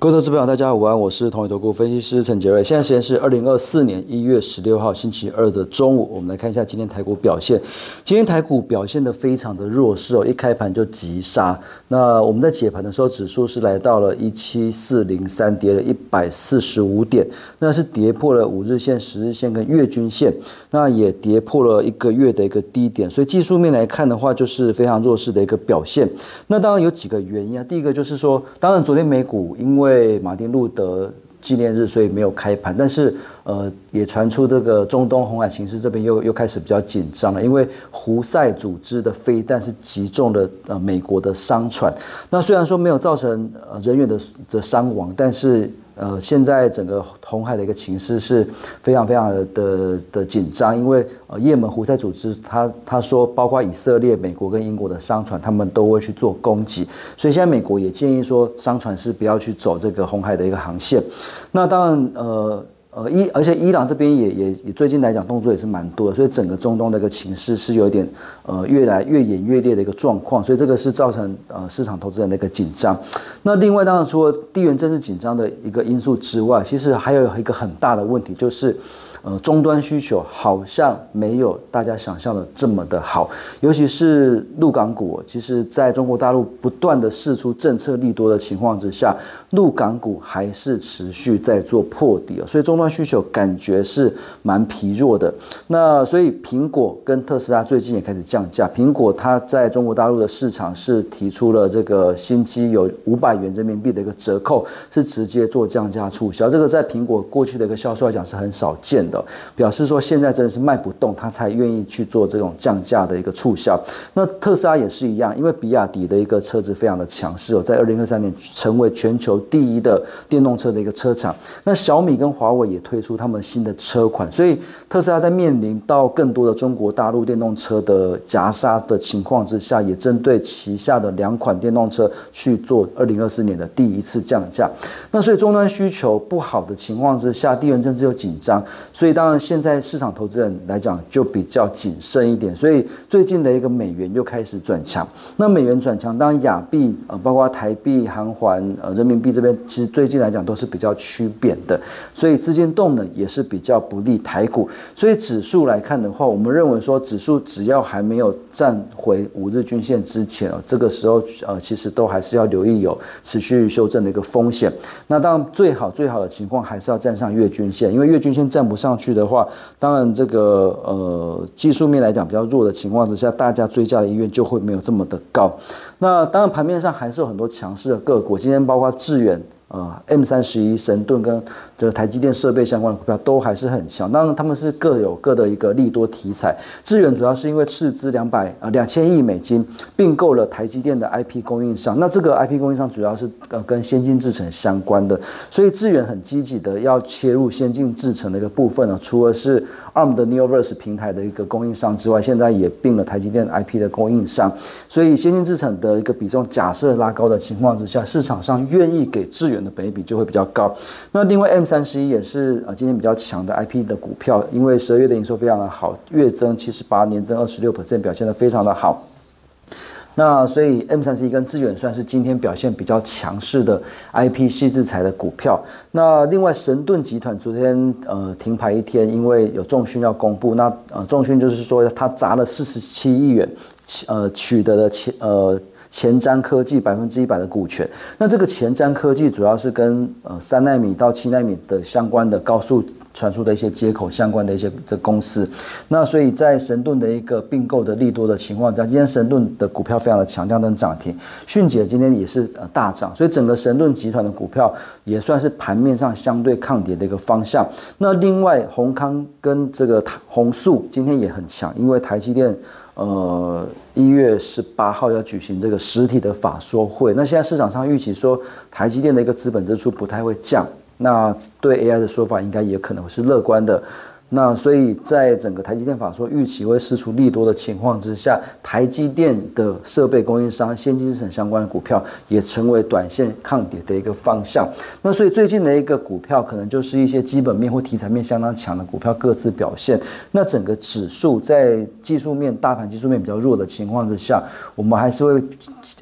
各位投资朋友，大家午安，我是同一投顾分析师陈杰瑞。现在时间是二零二四年一月十六号星期二的中午，我们来看一下今天台股表现。今天台股表现的非常的弱势哦，一开盘就急杀。那我们在解盘的时候，指数是来到了一七四零三，跌了一百四十五点，那是跌破了五日线、十日线跟月均线，那也跌破了一个月的一个低点。所以技术面来看的话，就是非常弱势的一个表现。那当然有几个原因啊，第一个就是说，当然昨天美股因为对马丁路德纪念日，所以没有开盘。但是，呃，也传出这个中东红海形势这边又又开始比较紧张了，因为胡塞组织的飞弹是击中了呃美国的商船。那虽然说没有造成呃人员的的伤亡，但是。呃，现在整个红海的一个情势是非常非常的的紧张，因为呃，也门胡塞组织他他说，包括以色列、美国跟英国的商船，他们都会去做攻击，所以现在美国也建议说，商船是不要去走这个红海的一个航线。那当然，呃。呃，伊而且伊朗这边也也也最近来讲动作也是蛮多的，所以整个中东的一个情势是有一点呃越来越演越烈的一个状况，所以这个是造成呃市场投资人的一个紧张。那另外当然除了地缘政治紧张的一个因素之外，其实还有一个很大的问题就是。呃，终端需求好像没有大家想象的这么的好，尤其是陆港股，其实在中国大陆不断的试出政策利多的情况之下，陆港股还是持续在做破底所以终端需求感觉是蛮疲弱的。那所以苹果跟特斯拉最近也开始降价，苹果它在中国大陆的市场是提出了这个新机有五百元人民币的一个折扣，是直接做降价促销，这个在苹果过去的一个销售来讲是很少见。的表示说，现在真的是卖不动，他才愿意去做这种降价的一个促销。那特斯拉也是一样，因为比亚迪的一个车子非常的强势哦，在二零二三年成为全球第一的电动车的一个车厂。那小米跟华为也推出他们新的车款，所以特斯拉在面临到更多的中国大陆电动车的夹杀的情况之下，也针对旗下的两款电动车去做二零二四年的第一次降价。那所以终端需求不好的情况之下，地缘政治又紧张。所以当然，现在市场投资人来讲就比较谨慎一点。所以最近的一个美元又开始转强。那美元转强，当然亚币呃，包括台币、韩环、呃人民币这边，其实最近来讲都是比较趋贬的。所以资金动能也是比较不利台股。所以指数来看的话，我们认为说指数只要还没有站回五日均线之前这个时候呃，其实都还是要留意有持续修正的一个风险。那当然最好最好的情况还是要站上月均线，因为月均线站不上。上去的话，当然这个呃技术面来讲比较弱的情况之下，大家追加的意愿就会没有这么的高。那当然盘面上还是有很多强势的个股，今天包括致远。呃，M 三十一、神盾跟这个台积电设备相关的股票都还是很强，当然他们是各有各的一个利多题材。智远主要是因为斥资两百呃两千亿美金并购了台积电的 IP 供应商，那这个 IP 供应商主要是呃跟先进制程相关的，所以智远很积极的要切入先进制程的一个部分呢。除了是 ARM 的 Neoverse 平台的一个供应商之外，现在也并了台积电 IP 的供应商，所以先进制程的一个比重假设拉高的情况之下，市场上愿意给智远。的本益比就会比较高。那另外 M 三十一也是呃今天比较强的 IP 的股票，因为十二月的营收非常的好，月增七十八，年增二十六 percent，表现的非常的好。那所以 M 三十一跟致远算是今天表现比较强势的 IP 细制材的股票。那另外神盾集团昨天呃停牌一天，因为有重讯要公布。那呃重讯就是说他砸了四十七亿元，呃取得了钱呃。前瞻科技百分之一百的股权，那这个前瞻科技主要是跟呃三纳米到七纳米的相关的高速传输的一些接口相关的一些的公司，那所以在神盾的一个并购的利多的情况下，今天神盾的股票非常的强，亮灯涨停，迅捷今天也是呃大涨，所以整个神盾集团的股票也算是盘面上相对抗跌的一个方向。那另外宏康跟这个宏塑今天也很强，因为台积电。呃，一月十八号要举行这个实体的法说会。那现在市场上预期说，台积电的一个资本支出不太会降。那对 AI 的说法，应该也可能是乐观的。那所以在整个台积电法说预期会释出利多的情况之下，台积电的设备供应商、先进制程相关的股票也成为短线抗跌的一个方向。那所以最近的一个股票可能就是一些基本面或题材面相当强的股票各自表现。那整个指数在技术面、大盘技术面比较弱的情况之下，我们还是会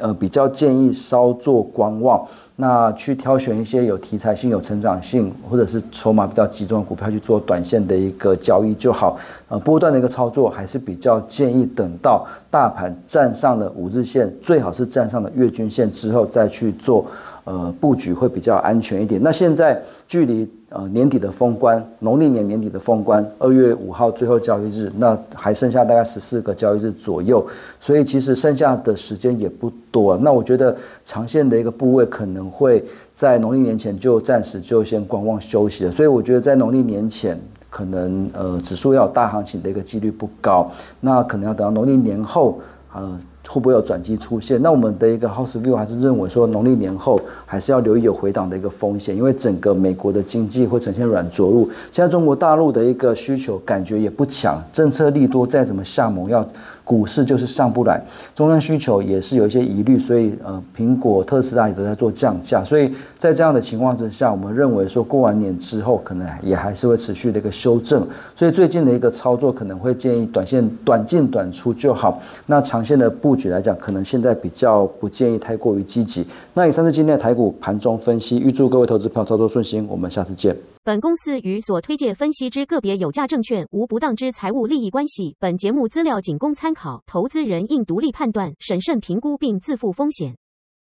呃比较建议稍作观望。那去挑选一些有题材性、有成长性，或者是筹码比较集中的股票去做短线的一个交易就好。呃，波段的一个操作还是比较建议等到大盘站上了五日线，最好是站上了月均线之后再去做。呃，布局会比较安全一点。那现在距离呃年底的封关，农历年年底的封关，二月五号最后交易日，那还剩下大概十四个交易日左右，所以其实剩下的时间也不多。那我觉得长线的一个部位可能会在农历年前就暂时就先观望休息了。所以我觉得在农历年前，可能呃指数要有大行情的一个几率不高。那可能要等到农历年后，呃。会不会有转机出现？那我们的一个 House View 还是认为说，农历年后还是要留意有回档的一个风险，因为整个美国的经济会呈现软着陆。现在中国大陆的一个需求感觉也不强，政策利多再怎么下猛药。股市就是上不来，终端需求也是有一些疑虑，所以呃，苹果、特斯拉也都在做降价，所以在这样的情况之下，我们认为说过完年之后，可能也还是会持续的一个修正，所以最近的一个操作可能会建议短线短进短出就好，那长线的布局来讲，可能现在比较不建议太过于积极。那以上是今天的台股盘中分析，预祝各位投资朋友操作顺心，我们下次见。本公司与所推介分析之个别有价证券无不当之财务利益关系。本节目资料仅供参考，投资人应独立判断、审慎评估并自负风险。